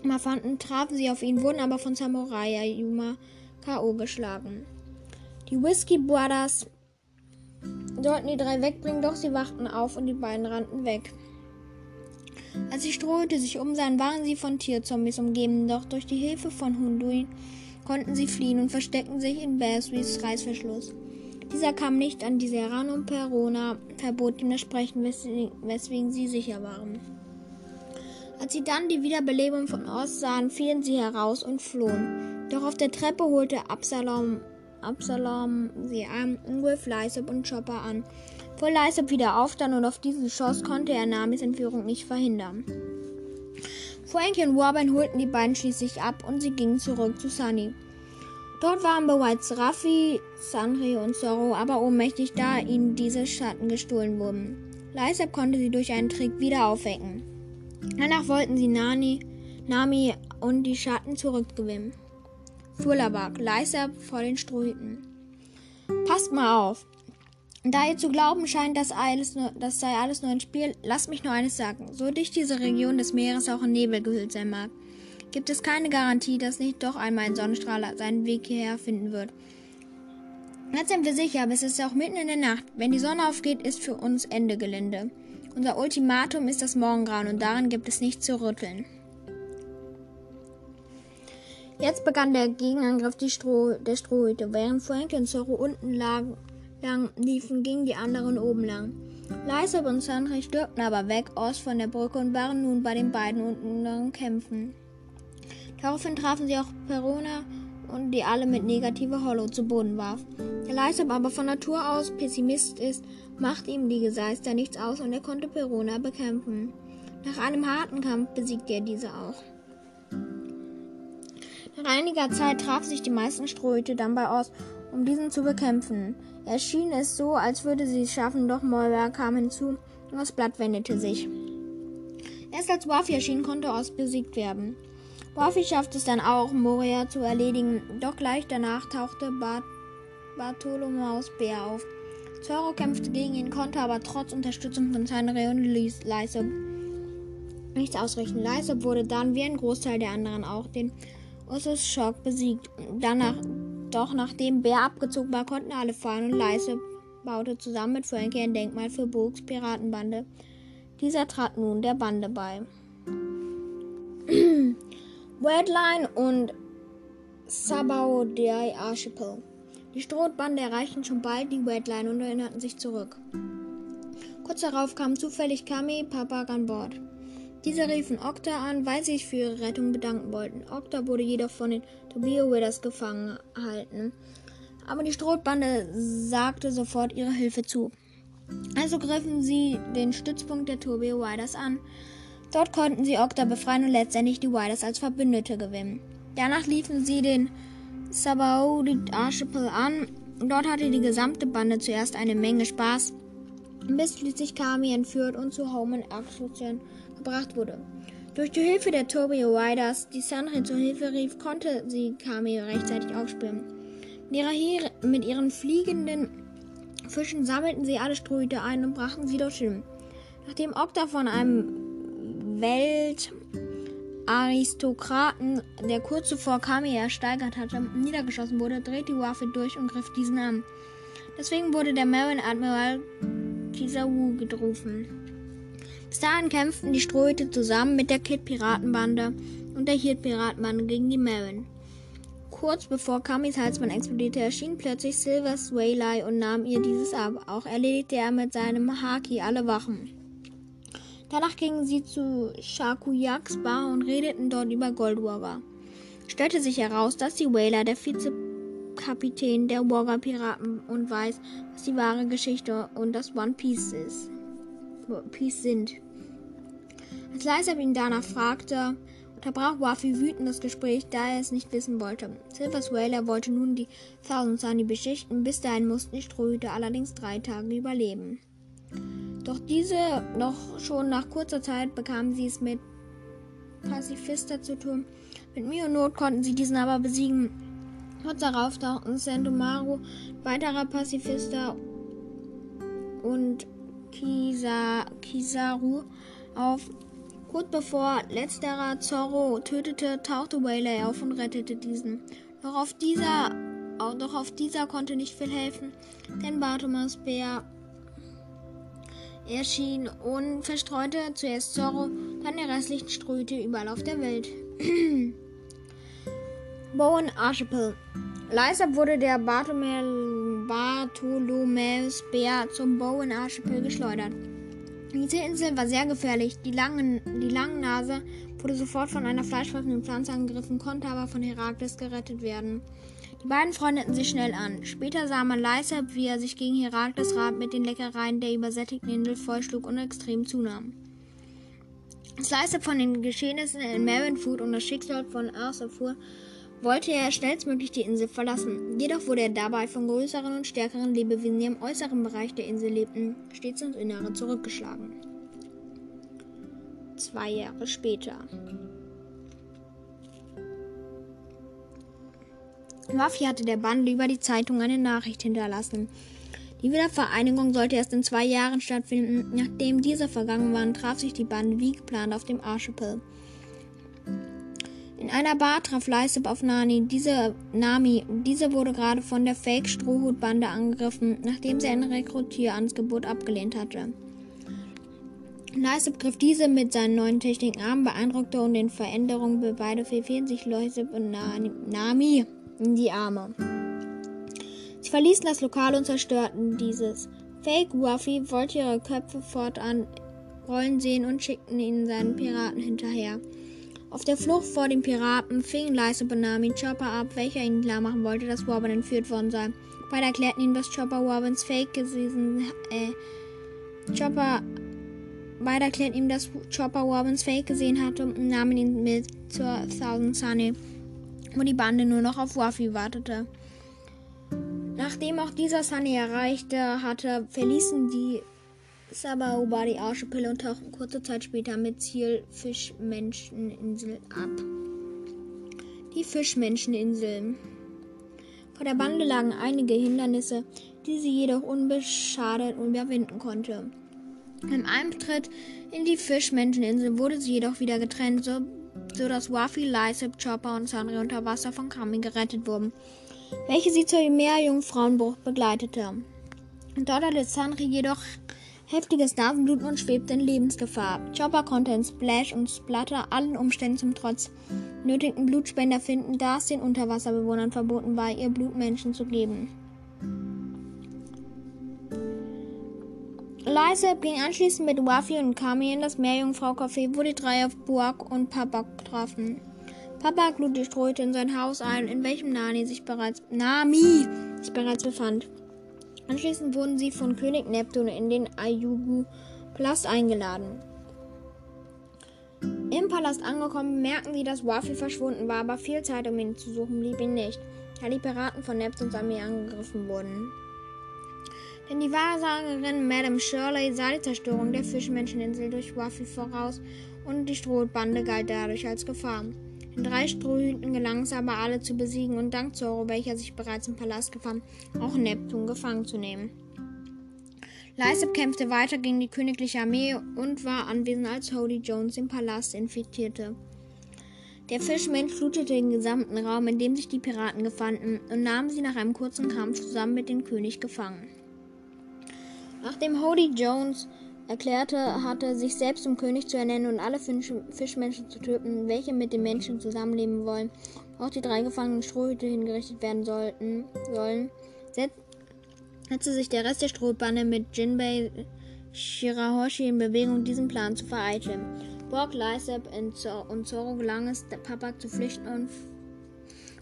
mal fanden, trafen sie auf ihn, wurden aber von Samurai Yuma K.O. geschlagen. Die Whiskey Brothers sollten die drei wegbringen, doch sie wachten auf und die beiden rannten weg. Als die Strohhüte sich umsahen, waren sie von Tierzombies umgeben, doch durch die Hilfe von Hunduin konnten sie fliehen und versteckten sich in Bearswys Reißverschluss. Dieser kam nicht an diese heran und Perona verbot ihm das Sprechen, weswegen sie sicher waren. Als sie dann die Wiederbelebung von Ost sahen, fielen sie heraus und flohen. Doch auf der Treppe holte Absalom Absalom sie an, Wolf, Lysop und Chopper an. Vor Lysop wieder aufstand und auf diesen schoss, konnte er Namis Entführung nicht verhindern. Frankie und Robin holten die beiden schließlich ab und sie gingen zurück zu Sunny. Dort waren bereits Raffi, Sanri und Zorro aber ohnmächtig, da ihnen diese Schatten gestohlen wurden. Lysop konnte sie durch einen Trick wieder aufwecken. Danach wollten sie Nani, Nami und die Schatten zurückgewinnen. Thrillerbug, leiser vor den Strohhüten. Passt mal auf. Da ihr zu glauben scheint, dass alles nur, das sei alles nur ein Spiel, lasst mich nur eines sagen. So dicht diese Region des Meeres auch in Nebel gehüllt sein mag, gibt es keine Garantie, dass nicht doch einmal ein Sonnenstrahler seinen Weg hierher finden wird. Jetzt sind wir sicher, aber es ist auch mitten in der Nacht. Wenn die Sonne aufgeht, ist für uns Ende Gelände. Unser Ultimatum ist das Morgengrauen und daran gibt es nichts zu rütteln. Jetzt begann der Gegenangriff Stroh, der Strohhüte. Während Frank und Zorro unten lagen, lang liefen, gingen die anderen oben lang. Lysop und Sandra stürmten aber weg aus von der Brücke und waren nun bei den beiden unten kämpfen. Daraufhin trafen sie auch Perona und die alle mit negativer Hollow zu Boden warf. Lysop aber von Natur aus Pessimist ist, macht ihm die Geseister nichts aus und er konnte Perona bekämpfen. Nach einem harten Kampf besiegte er diese auch. Nach einiger Zeit trafen sich die meisten Strohhüte dann bei Oz, um diesen zu bekämpfen. Es schien es so, als würde sie es schaffen, doch Moira kam hinzu und das Blatt wendete sich. Erst als Wafi erschien, konnte Oz besiegt werden. Wafi schaffte es dann auch, Moria zu erledigen, doch gleich danach tauchte Bart Bartholomäus Bär auf. Zorro kämpfte gegen ihn, konnte aber trotz Unterstützung von Sanre und Lysop nichts ausrichten. Lysop wurde dann, wie ein Großteil der anderen auch, den Ursus Schock besiegt. Danach, doch nachdem Bär abgezogen war, konnten alle fahren und Leise baute zusammen mit Frankie ein Denkmal für Brooks Piratenbande. Dieser trat nun der Bande bei. Redline und Sabao der Archipel. Die Strohbande erreichten schon bald die Redline und erinnerten sich zurück. Kurz darauf kam zufällig Kami Papak an Bord. Diese riefen Okta an, weil sie sich für ihre Rettung bedanken wollten. Okta wurde jedoch von den Tobio Widders gefangen gehalten. Aber die Strohbande sagte sofort ihre Hilfe zu. Also griffen sie den Stützpunkt der Tobio Riders an. Dort konnten sie Okta befreien und letztendlich die Riders als Verbündete gewinnen. Danach liefen sie den Sabaody Archipel an. Dort hatte die gesamte Bande zuerst eine Menge Spaß, bis schließlich Kami entführt und zu in Axotian gebracht wurde. Durch die Hilfe der Tobio Riders, die Sanri zur Hilfe rief, konnte sie Kami rechtzeitig aufspüren. Mit, ihren fliegenden Fischen sammelten sie alle Strohhüte ein und brachten sie dorthin. Nachdem Okta von einem Weltaristokraten, der kurz zuvor Kami ersteigert hatte, niedergeschossen wurde, drehte die Waffe durch und griff diesen an. Deswegen wurde der Marin Admiral Kizawu gerufen. Bis dahin kämpften die Strohhüte zusammen mit der Kid-Piratenbande und der Hirt-Piratenbande gegen die Marin. Kurz bevor Kamis Halsband explodierte, erschien plötzlich Silver Swaylai und nahm ihr dieses ab. Auch erledigte er mit seinem Haki alle Wachen. Danach gingen sie zu Shakuyaks Bar und redeten dort über Goldwogger. Stellte sich heraus, dass die Whaler der Vizekapitän der Wogger Piraten und weiß, was die wahre Geschichte und das One Piece ist. Piece sind. Als Lysa ihn danach fragte, unterbrach Wafi wütend das Gespräch, da er es nicht wissen wollte. Silvers Whaler wollte nun die Thousand Sunny beschichten, bis dahin mussten die Strohhüte allerdings drei Tage überleben. Doch diese, noch schon nach kurzer Zeit, bekamen sie es mit Pazifista zu tun. Mit Mühe und Not konnten sie diesen aber besiegen. Kurz darauf tauchten Sandomaru, weiterer Pazifista und Kisa, Kizaru auf. Kurz bevor letzterer Zorro tötete, tauchte Waylay auf und rettete diesen. Doch auf dieser, doch auf dieser konnte nicht viel helfen, denn Bartomas Bär erschien und verstreute zuerst Zorro, dann die restlichen Ströte überall auf der Welt. Bowen Archipel. Leiser wurde der Bartholomäus Bär zum Bowen Archipel geschleudert. Diese Insel war sehr gefährlich. Die, langen, die Nase wurde sofort von einer fleischfressenden Pflanze angegriffen, konnte aber von Herakles gerettet werden. Die beiden freundeten sich schnell an. Später sah man Leisab, wie er sich gegen Herakles Rat mit den Leckereien der übersättigten Insel vollschlug und extrem zunahm. Als Leisab von den Geschehnissen in Marinfood und das Schicksal von Arthur fuhr, wollte er schnellstmöglich die Insel verlassen. Jedoch wurde er dabei von größeren und stärkeren Lebewesen, die im äußeren Bereich der Insel lebten, stets ins Innere zurückgeschlagen. Zwei Jahre später. Wafi hatte der Bande über die Zeitung eine Nachricht hinterlassen. Die Wiedervereinigung sollte erst in zwei Jahren stattfinden. Nachdem diese vergangen waren, traf sich die Bande wie geplant auf dem Archipel. In einer Bar traf Lysip auf Nani. Diese Nami, diese wurde gerade von der Fake-Strohhut-Bande angegriffen, nachdem sie ein Rekrutierangebot abgelehnt hatte. Lysip griff diese mit seinen neuen Techniken an, beeindruckte und den Veränderungen für beide verfehlen sich Lysip und Nami in die Arme. Sie verließen das Lokal und zerstörten dieses. Fake Waffy wollte ihre Köpfe fortan rollen sehen und schickten ihnen seinen Piraten hinterher. Auf der Flucht vor den Piraten fing Lysa Bonami Chopper ab, welcher ihnen klar machen wollte, dass Robin entführt worden sei. Beide erklärten ihm, dass Chopper Robins Fake gesehen, äh, Chopper, beide erklärten ihm, dass Chopper Robins Fake gesehen hatte und nahmen ihn mit zur Thousand Sunny, wo die Bande nur noch auf Waffy wartete. Nachdem auch dieser Sunny erreichte hatte, verließen die Sabao war die Archipel und tauchten kurze Zeit später mit Ziel Fischmenscheninsel ab. Die Fischmenscheninsel. Vor der Bande lagen einige Hindernisse, die sie jedoch unbeschadet überwinden konnte. Beim Eintritt in die Fischmenscheninsel wurde sie jedoch wieder getrennt, so sodass Waffy, Lysip, Chopper und Sanri unter Wasser von Kami gerettet wurden, welche sie zur Meerjungfrauenbucht begleitete. Dort hatte Sanri jedoch heftiges Nasenblut und schwebte in Lebensgefahr. Chopper konnte in Splash und Splatter allen Umständen zum Trotz nötigen Blutspender finden, da es den Unterwasserbewohnern verboten war, ihr Blut Menschen zu geben. Lysep ging anschließend mit Wafi und Kami in das Meerjungfrau-Café, wo die drei auf Buak und Papak trafen. Papak lud die Strohhüte in sein Haus ein, in welchem Nani sich bereits, Nami sich bereits befand. Anschließend wurden sie von König Neptun in den Ayugu-Palast eingeladen. Im Palast angekommen, merken sie, dass Wafi verschwunden war, aber viel Zeit, um ihn zu suchen, blieb ihm nicht, da die Piraten von Neptuns Armee angegriffen wurden. Denn die Wahrsagerin Madame Shirley sah die Zerstörung der Fischmenscheninsel durch Waffy voraus und die Strohbande galt dadurch als Gefahr. In drei Strohhüten gelang es aber alle zu besiegen und dank Zorro, welcher sich bereits im Palast befand, auch Neptun gefangen zu nehmen. Lysip kämpfte weiter gegen die königliche Armee und war anwesend, als Hody Jones den Palast infizierte. Der Fischmensch flutete den gesamten Raum, in dem sich die Piraten befanden, und nahm sie nach einem kurzen Kampf zusammen mit dem König gefangen. Nachdem Hody Jones erklärte hatte, sich selbst zum König zu ernennen und alle Fisch Fischmenschen zu töten, welche mit den Menschen zusammenleben wollen, auch die drei gefangenen Strohhüte hingerichtet werden sollten, sollen, setzte sich der Rest der Strohbande mit Jinbei Shirahoshi in Bewegung, diesen Plan zu vereiteln. Borg, Lysep und Zoro gelang es, Papak zu flüchten und,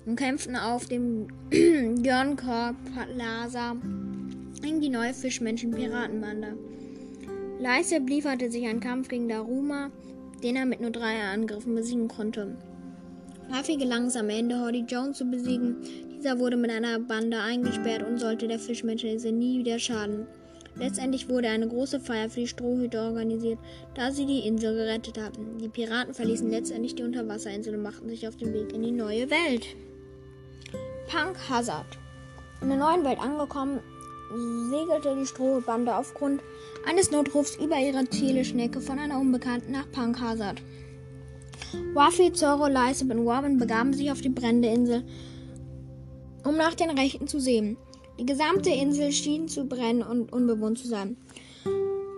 und kämpften auf dem Gyeonkorp Plaza gegen die neue Fischmenschen-Piratenbande. Lysep lieferte sich einen Kampf gegen Daruma, den er mit nur drei Angriffen besiegen konnte. Luffy gelang es am Ende, Hordy Jones zu besiegen. Dieser wurde mit einer Bande eingesperrt und sollte der Fischmenscheninsel nie wieder schaden. Letztendlich wurde eine große Feier für die Strohhüte organisiert, da sie die Insel gerettet hatten. Die Piraten verließen letztendlich die Unterwasserinsel und machten sich auf den Weg in die neue Welt. Punk Hazard. In der neuen Welt angekommen, segelte die Strohbande aufgrund eines Notrufs über ihre Teleschnecke von einer Unbekannten nach Punk Hazard. Wafi, Zoro, Lysip und Warman begaben sich auf die brennende Insel, um nach den Rechten zu sehen. Die gesamte Insel schien zu brennen und unbewohnt zu sein.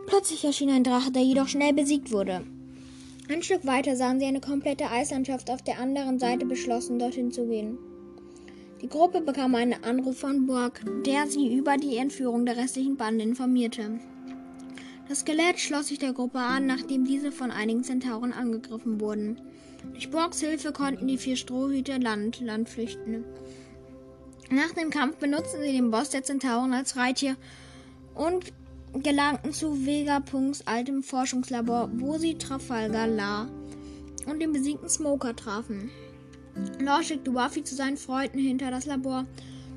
Plötzlich erschien ein Drache, der jedoch schnell besiegt wurde. Ein Stück weiter sahen sie eine komplette Eislandschaft auf der anderen Seite beschlossen, dorthin zu gehen. Die Gruppe bekam einen Anruf von Borg, der sie über die Entführung der restlichen Bande informierte. Das Skelett schloss sich der Gruppe an, nachdem diese von einigen Zentauren angegriffen wurden. Durch Borgs Hilfe konnten die vier Strohhüter Land, Land flüchten. Nach dem Kampf benutzten sie den Boss der Zentauren als Reittier und gelangten zu Vegapunkts altem Forschungslabor, wo sie Trafalgar La und den besiegten Smoker trafen. Law schickte Waffy zu seinen Freunden hinter das Labor.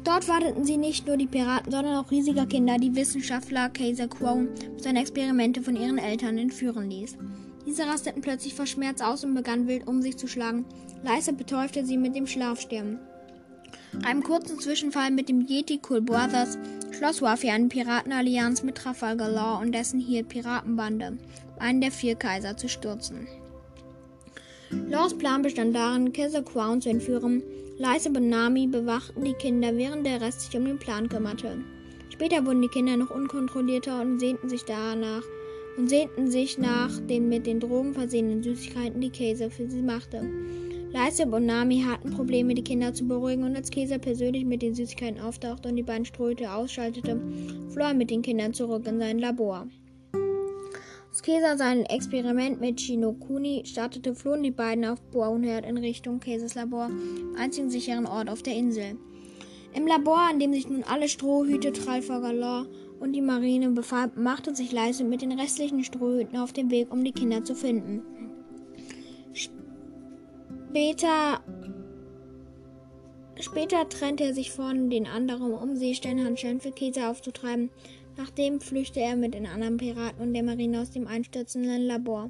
Dort warteten sie nicht nur die Piraten, sondern auch riesiger Kinder, die Wissenschaftler Kaiser Crone seine Experimente von ihren Eltern entführen ließ. Diese rasteten plötzlich vor Schmerz aus und begannen wild um sich zu schlagen. Leise betäufte sie mit dem Schlafstern. Nach einem kurzen Zwischenfall mit dem Yeti Cool Brothers schloss Waffy eine Piratenallianz mit Trafalgar Law und dessen hier Piratenbande, einen der vier Kaiser zu stürzen. Laws Plan bestand darin, Kaiser Crown zu entführen. Lysa und Nami bewachten die Kinder, während der Rest sich um den Plan kümmerte. Später wurden die Kinder noch unkontrollierter und sehnten sich danach und sehnten sich nach den mit den Drogen versehenen Süßigkeiten, die Käse für sie machte. Lysip und Nami hatten Probleme, die Kinder zu beruhigen, und als Käse persönlich mit den Süßigkeiten auftauchte und die beiden Ströte ausschaltete, floh er mit den Kindern zurück in sein Labor. Als Käser sein Experiment mit Shinokuni startete, flohen die beiden auf Bownhead in Richtung Käses Labor, einzigen sicheren Ort auf der Insel. Im Labor, an dem sich nun alle Strohhüte Trafalgar und die Marine befanden, machte sich Leise mit den restlichen Strohhüten auf den Weg, um die Kinder zu finden. Später, später trennte er sich von den anderen, um Seesternhandschellen für Käse aufzutreiben. Nachdem flüchtete er mit den anderen Piraten und der Marine aus dem einstürzenden Labor.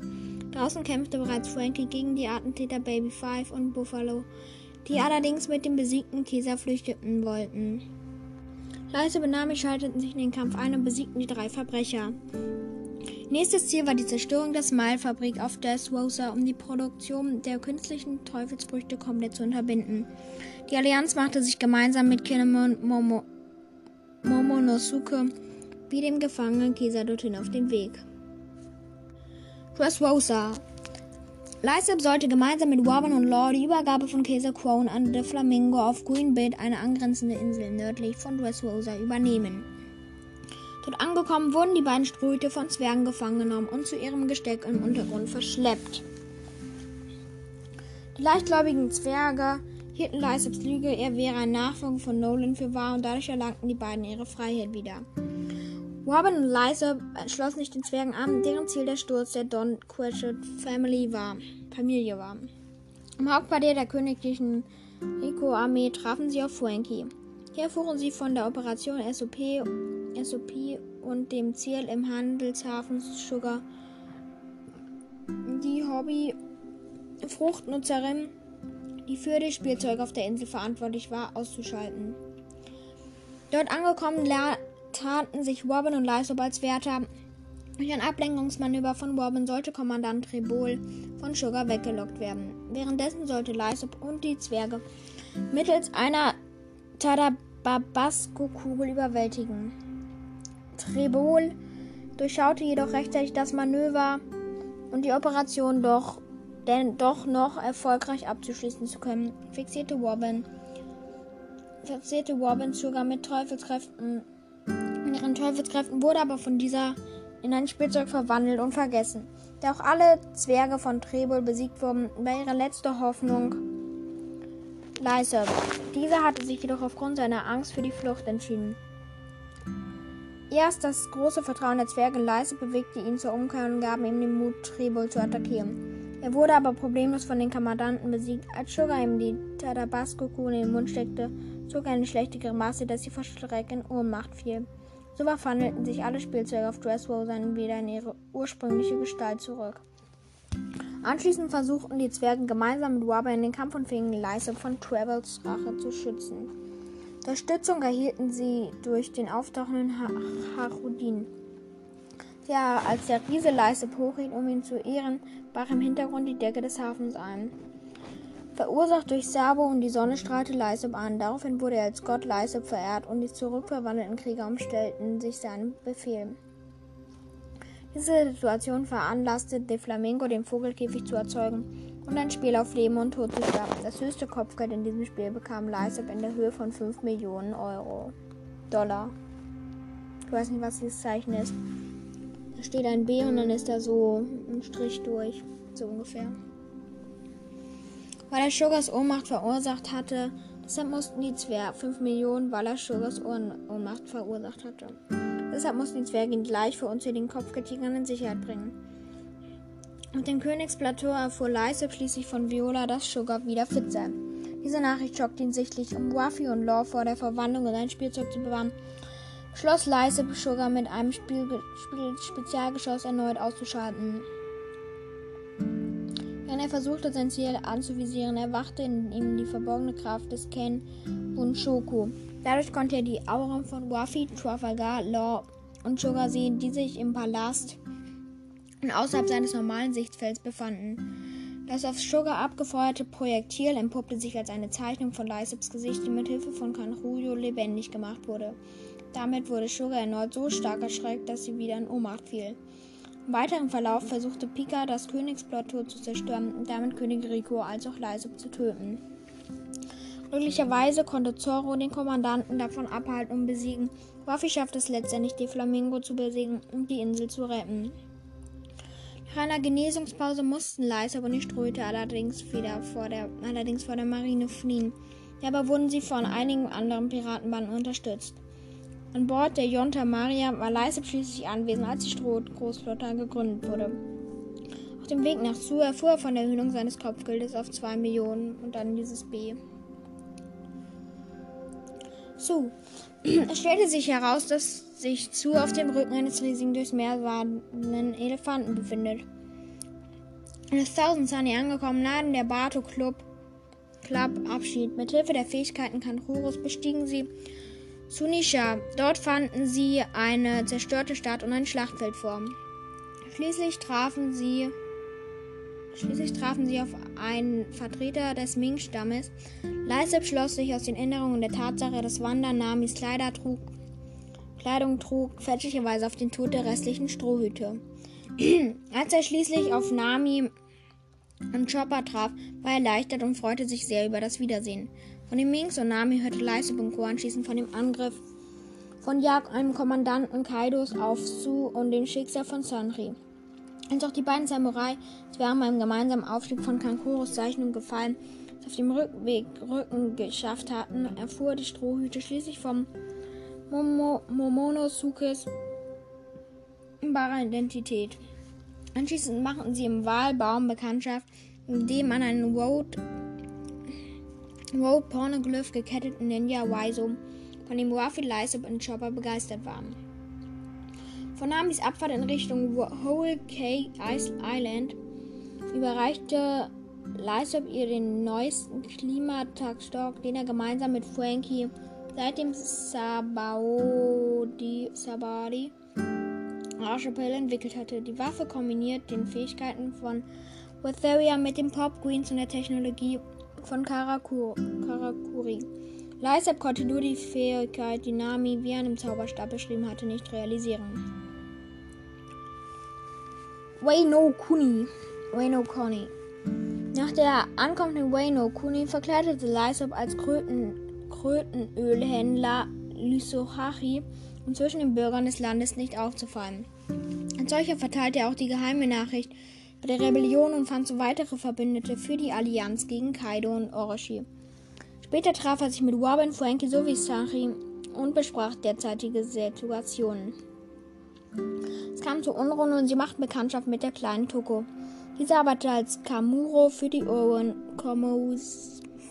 Draußen kämpfte bereits Frankie gegen die Attentäter Baby Five und Buffalo, die allerdings mit dem besiegten Käser flüchteten wollten. Leise Benami schalteten sich in den Kampf ein und besiegten die drei Verbrecher. Nächstes Ziel war die Zerstörung der Smile-Fabrik auf Dressrosa, um die Produktion der künstlichen Teufelsfrüchte komplett zu unterbinden. Die Allianz machte sich gemeinsam mit Kinemon Momo, Momonosuke wie dem gefangenen Kaiser dorthin auf den Weg. Dressrosa. Lysop sollte gemeinsam mit Robin und Law die Übergabe von Kaiser Crown an The Flamingo auf Green Bit, eine angrenzende Insel nördlich von Dressrosa, übernehmen. Dort angekommen wurden die beiden Ströte von Zwergen gefangen genommen und zu ihrem Gesteck im Untergrund verschleppt. Die leichtgläubigen Zwerge hielten Lysaps Lüge, er wäre ein Nachfolger von Nolan für wahr und dadurch erlangten die beiden ihre Freiheit wieder. Robin und Lysop schlossen sich den Zwergen an, deren Ziel der Sturz der Don Quixote Family war, Familie war. Im Hauptquartier der königlichen Rico-Armee trafen sie auf Frankie. Hier erfuhren sie von der Operation SOP SOP und dem Ziel im Handelshafen Sugar. Die Hobby-Fruchtnutzerin, die für das Spielzeug auf der Insel verantwortlich war, auszuschalten. Dort angekommen taten sich Robin und Lysop als Wärter. Durch ein Ablenkungsmanöver von Robin sollte Kommandant Trebol von Sugar weggelockt werden. Währenddessen sollte Lysop und die Zwerge mittels einer Tadabasco-Kugel überwältigen. Trebol durchschaute jedoch rechtzeitig das Manöver und die Operation doch, denn doch noch erfolgreich abzuschließen zu können, fixierte Robin, fixierte Robin sogar mit Teufelskräften. In ihren Teufelskräften wurde aber von dieser in ein Spielzeug verwandelt und vergessen. Da auch alle Zwerge von Trebol besiegt wurden, war ihre letzte Hoffnung Lysa. Dieser hatte sich jedoch aufgrund seiner Angst für die Flucht entschieden. Erst das große Vertrauen der Zwerge leise bewegte ihn zur Umkehr und gab ihm den Mut, Trebol zu attackieren. Er wurde aber problemlos von den Kommandanten besiegt. Als Sugar ihm die Tadabasco-Kugel in den Mund steckte, zog er eine schlechte Grimasse, dass sie vor Schreck in Ohnmacht fiel. So verwandelten sich alle Spielzeuge auf Dressrosa wieder in ihre ursprüngliche Gestalt zurück. Anschließend versuchten die Zwerge gemeinsam mit Robin den Kampf und fingen Leise von Travels Rache zu schützen. Unterstützung erhielten sie durch den auftauchenden Harudin. Der, als der Riese Leiseb hochhielt, um ihn zu ehren, brach im Hintergrund die Decke des Hafens ein. Verursacht durch Sabo und die Sonne strahlte Leiseb an. Daraufhin wurde er als Gott Leiseb verehrt und die zurückverwandelten Krieger umstellten sich seinem Befehl. Diese Situation veranlasste De Flamingo, den Vogelkäfig zu erzeugen und ein Spiel auf Leben und Tod zu starten. Das höchste Kopfgeld in diesem Spiel bekam Lysop in der Höhe von 5 Millionen Euro. Dollar. Ich weiß nicht, was dieses Zeichen ist. Da steht ein B und dann ist da so ein Strich durch. So ungefähr. Weil er Sugars Ohnmacht verursacht hatte, deshalb mussten die Zwerge 5 Millionen, weil er Sugars Ohnmacht verursacht hatte. Deshalb mussten die Zwerge ihn gleich vor unzähligen Kopfgeldjägern in Sicherheit bringen. Auf dem Königsplateau erfuhr Lysop schließlich von Viola, dass Sugar wieder fit sei. Diese Nachricht schockte ihn sichtlich, um Ruffy und Law vor der Verwandlung in ein Spielzeug zu bewahren. Schloss Lysop Sugar mit einem Spiel Spiel Spezialgeschoss erneut auszuschalten. Wenn er versuchte, sein Ziel anzuvisieren, erwachte in ihm die verborgene Kraft des Ken Bunshoku. Dadurch konnte er die Auren von Ruffy, Trafalgar, Law und Sugar sehen, die sich im Palast und außerhalb seines normalen Sichtfelds befanden. Das auf Sugar abgefeuerte Projektil entpuppte sich als eine Zeichnung von Lysips Gesicht, die mit Hilfe von Kanruyo lebendig gemacht wurde. Damit wurde Sugar erneut so stark erschreckt, dass sie wieder in Ohnmacht fiel. Im weiteren Verlauf versuchte Pika, das Königsplateau zu zerstören und damit König Rico als auch Lysop zu töten. Glücklicherweise konnte Zorro den Kommandanten davon abhalten und besiegen. Ruffy schaffte es letztendlich, die Flamingo zu besiegen und die Insel zu retten. Nach einer Genesungspause mussten Leise und die Ströte allerdings wieder vor der, allerdings vor der Marine fliehen. Dabei wurden sie von einigen anderen Piratenbanden unterstützt. An Bord der Jonta Maria war Leise schließlich anwesend, als die Stroh-Großflotte gegründet wurde. Auf dem Weg nach Su erfuhr er von der Erhöhung seines Kopfgeldes auf 2 Millionen und dann dieses B. Su. Es stellte sich heraus, dass sich zu auf dem Rücken eines riesigen durchs Meer wadenden Elefanten befindet. In das Thousand Sunny angekommen, nahm der Bato Club, Club Abschied. Mit Hilfe der Fähigkeiten Kankurus bestiegen sie Sunisha. Dort fanden sie eine zerstörte Stadt und ein Schlachtfeld vor. Schließlich trafen sie Schließlich trafen sie auf einen Vertreter des Ming-Stammes. Leise schloss sich aus den Erinnerungen der Tatsache, dass Wanda Namis Kleider trug, Kleidung trug, fälschlicherweise auf den Tod der restlichen Strohhüte. Als er schließlich auf Nami und Chopper traf, war er erleichtert und freute sich sehr über das Wiedersehen. Von den Mings und Nami hörte Leise Bunko anschließend von dem Angriff von Yak, einem Kommandanten Kaidos, auf Su und dem Schicksal von Sanri. Als auch die beiden Samurai es während beim gemeinsamen Aufstieg von Kankuros Zeichnung gefallen, es auf dem Rückweg Rücken geschafft hatten, erfuhr die Strohhüte schließlich vom Momo Momonosukes wahre Identität. Anschließend machten sie im Wahlbaum Bekanntschaft, indem man einen Road, Road Pornoglyph geketteten Ninja Waiso, von dem Wafi, Lysop und Chopper begeistert waren. Von Namis Abfahrt in Richtung Whole Cake Island überreichte Lysop ihr den neuesten Klimatagsstock, den er gemeinsam mit Frankie seit dem Sabaody, Sabadi Archipel entwickelt hatte. Die Waffe kombiniert den Fähigkeiten von Wetheria mit dem Pop Greens und der Technologie von Karakuri. Lysop konnte nur die Fähigkeit, die Nami wie im Zauberstab beschrieben hatte, nicht realisieren. Wayno Kuni. Wayno Kuni. Nach der Ankunft in Wayno Kuni verkleidete Lysop als Kröten, Krötenölhändler Lysohachi, um zwischen den Bürgern des Landes nicht aufzufallen. Als solcher verteilte er auch die geheime Nachricht die Rebellion und fand so weitere Verbündete für die Allianz gegen Kaido und Orochi. Später traf er sich mit Robin, Frankie sowie Sachi und besprach derzeitige Situationen. Es kam zu Unruhen und sie machten Bekanntschaft mit der kleinen Toko. Diese arbeitete als Kamuro für die Owen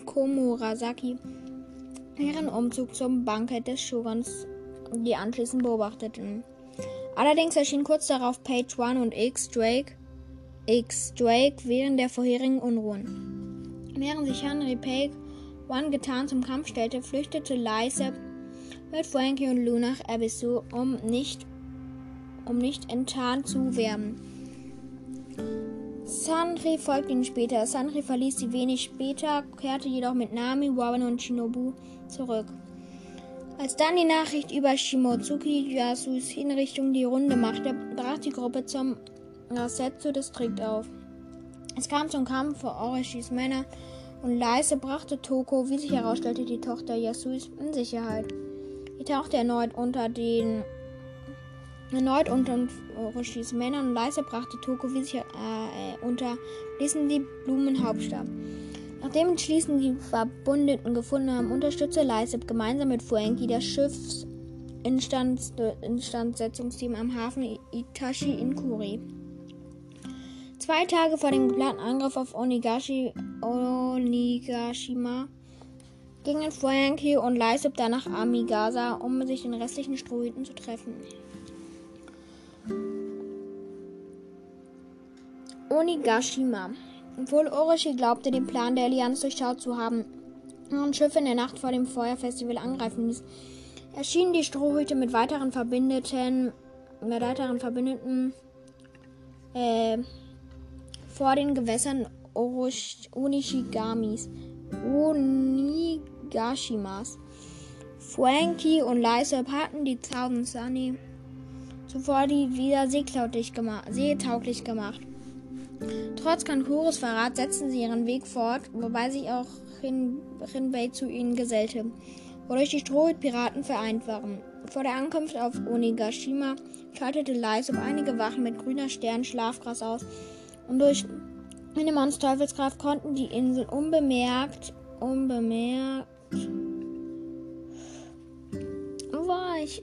Komurasaki, ihren Umzug zum Bankett des Shoguns, die anschließend beobachteten. Allerdings erschien kurz darauf Page One und X Drake, X Drake während der vorherigen Unruhen. Während sich Henry Page One getan zum Kampf stellte, flüchtete Lysa mit Frankie und Lou nach Abyssal, um nicht um nicht enttarnt zu werden. Sanri folgte ihnen später. Sanri verließ sie wenig später, kehrte jedoch mit Nami, Warren und Shinobu zurück. Als dann die Nachricht über Shimotsuki Yasus Hinrichtung die Runde machte, brach die Gruppe zum Rasetsu-Distrikt auf. Es kam zum Kampf vor Orishis Männer und leise brachte Toko, wie sich herausstellte, die Tochter Yasuis in Sicherheit. Sie tauchte erneut unter den Erneut unter Orochis Männern und leise brachte Toko wie sich äh, unter ließen die Blumenhauptstab. Nachdem entschließend die Verbündeten gefunden haben, unterstützte Lysip gemeinsam mit Fuenki das Schiffsinstandsetzungsteam am Hafen Itachi in Kuri. Zwei Tage vor dem geplanten Angriff auf Onigashi, Onigashima gingen Fuenki und Lysip dann nach Amigasa, um sich den restlichen Strohhüten zu treffen. Onigashima. Obwohl Orochi glaubte, den Plan der Allianz durchschaut zu haben und Schiffe in der Nacht vor dem Feuerfestival angreifen ließ, erschienen die Strohhüte mit weiteren Verbündeten, mit weiteren Verbündeten äh, vor den Gewässern Onishigamis, Onigashimas. Frankie und Lysop hatten die Thousand Sunny zuvor die wieder seetauglich gemacht. Trotz Kankuros Verrat setzten sie ihren Weg fort, wobei sich auch Rinbei zu ihnen gesellte, wodurch die Strohhut-Piraten vereint waren. Vor der Ankunft auf Onigashima schaltete um einige Wachen mit grüner Stern Schlafgras aus und durch eine Monsteufelskraft konnten die Insel unbemerkt, unbemerkt, war ich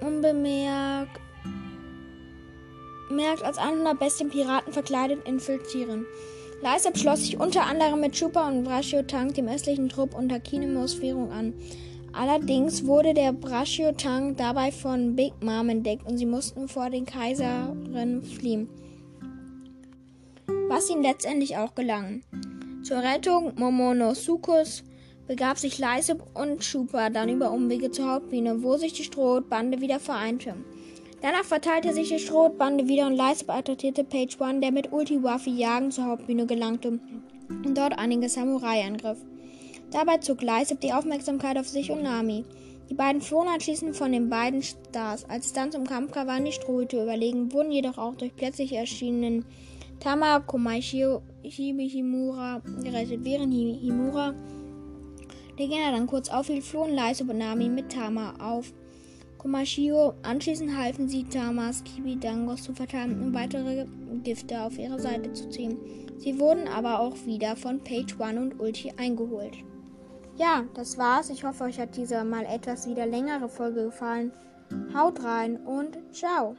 unbemerkt merkt als 100 Bestien Piraten verkleidet infiltrieren. Leise schloss sich unter anderem mit Chupa und Brashio Tank dem östlichen Trupp unter Kinemos Führung an. Allerdings wurde der Brashio Tank dabei von Big Mom entdeckt und sie mussten vor den Kaiserinnen fliehen. Was ihnen letztendlich auch gelang. Zur Rettung Momonosukus begab sich Leise und Chupa dann über Umwege zur Hauptbiene, wo sich die Strohbande wieder vereinte. Danach verteilte sich die Schrotbande wieder und Leiseb attackierte Page One, der mit Ulti-Waffe jagen zur Hauptbühne gelangte und dort einige Samurai angriff. Dabei zog Leiseb die Aufmerksamkeit auf sich und Nami. Die beiden flohen anschließend von den beiden Stars. Als es dann zum Kampf kam, waren die Strohhüte überlegen, wurden jedoch auch durch plötzlich erschienenen Tama Komaishio Himura. Während Himura der Gegner dann kurz aufhielt, flohen Leiseb und Nami mit Tama auf Komashio. Anschließend halfen sie Tamas Kibidangos zu verteilen und weitere Gifte auf ihre Seite zu ziehen. Sie wurden aber auch wieder von Page One und Ulti eingeholt. Ja, das war's. Ich hoffe, euch hat diese mal etwas wieder längere Folge gefallen. Haut rein und ciao.